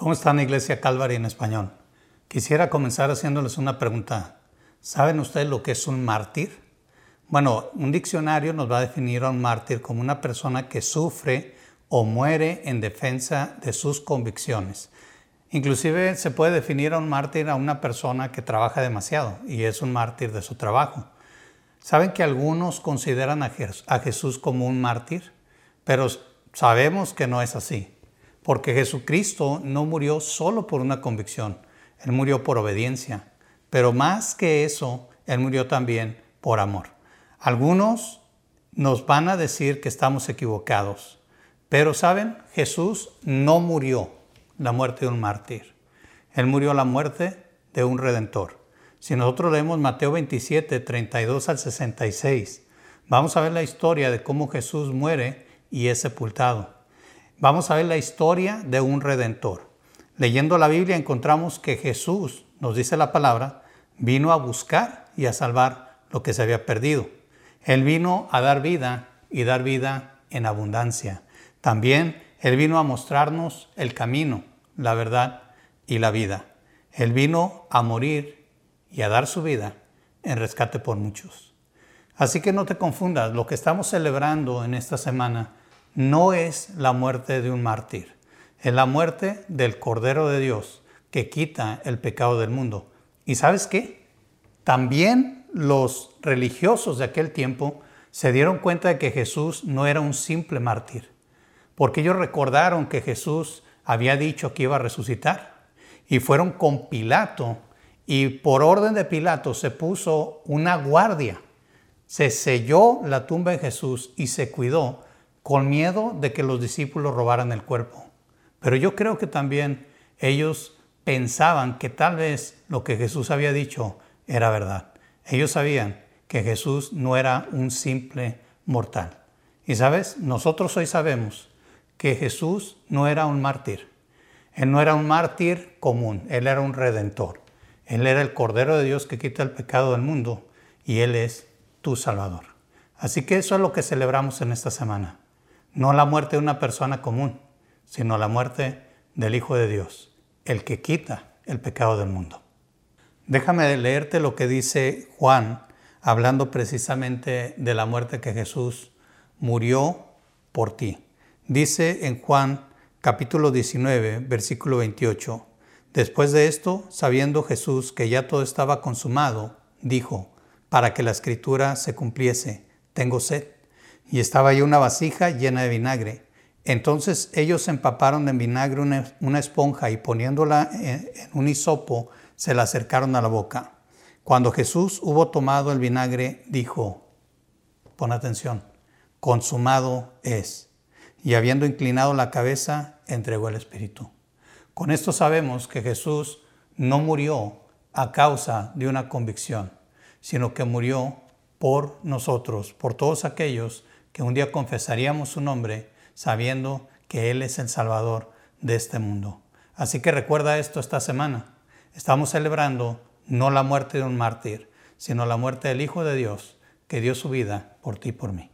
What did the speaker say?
¿Cómo están Iglesia Calvary en español? Quisiera comenzar haciéndoles una pregunta. ¿Saben ustedes lo que es un mártir? Bueno, un diccionario nos va a definir a un mártir como una persona que sufre o muere en defensa de sus convicciones. Inclusive se puede definir a un mártir a una persona que trabaja demasiado y es un mártir de su trabajo. ¿Saben que algunos consideran a Jesús como un mártir? Pero sabemos que no es así. Porque Jesucristo no murió solo por una convicción, Él murió por obediencia. Pero más que eso, Él murió también por amor. Algunos nos van a decir que estamos equivocados, pero saben, Jesús no murió la muerte de un mártir. Él murió la muerte de un redentor. Si nosotros leemos Mateo 27, 32 al 66, vamos a ver la historia de cómo Jesús muere y es sepultado. Vamos a ver la historia de un redentor. Leyendo la Biblia encontramos que Jesús, nos dice la palabra, vino a buscar y a salvar lo que se había perdido. Él vino a dar vida y dar vida en abundancia. También Él vino a mostrarnos el camino, la verdad y la vida. Él vino a morir y a dar su vida en rescate por muchos. Así que no te confundas, lo que estamos celebrando en esta semana no es la muerte de un mártir, es la muerte del Cordero de Dios que quita el pecado del mundo. ¿Y sabes qué? También los religiosos de aquel tiempo se dieron cuenta de que Jesús no era un simple mártir, porque ellos recordaron que Jesús había dicho que iba a resucitar y fueron con Pilato y por orden de Pilato se puso una guardia, se selló la tumba de Jesús y se cuidó con miedo de que los discípulos robaran el cuerpo. Pero yo creo que también ellos pensaban que tal vez lo que Jesús había dicho era verdad. Ellos sabían que Jesús no era un simple mortal. Y sabes, nosotros hoy sabemos que Jesús no era un mártir. Él no era un mártir común, Él era un redentor. Él era el Cordero de Dios que quita el pecado del mundo y Él es tu Salvador. Así que eso es lo que celebramos en esta semana. No la muerte de una persona común, sino la muerte del Hijo de Dios, el que quita el pecado del mundo. Déjame leerte lo que dice Juan, hablando precisamente de la muerte que Jesús murió por ti. Dice en Juan capítulo 19, versículo 28, Después de esto, sabiendo Jesús que ya todo estaba consumado, dijo, para que la escritura se cumpliese, tengo sed y estaba ahí una vasija llena de vinagre. Entonces ellos empaparon en vinagre una, esponja y poniéndola en, en un hisopo, se la acercaron a la boca. Cuando Jesús hubo tomado el vinagre, dijo, pon atención, consumado es. Y habiendo inclinado la cabeza, entregó el Espíritu. Con esto sabemos que Jesús no murió a causa de una convicción, sino que murió por nosotros, por todos aquellos que un día confesaríamos su nombre sabiendo que Él es el Salvador de este mundo. Así que recuerda esto esta semana. Estamos celebrando no la muerte de un mártir, sino la muerte del Hijo de Dios que dio su vida por ti y por mí.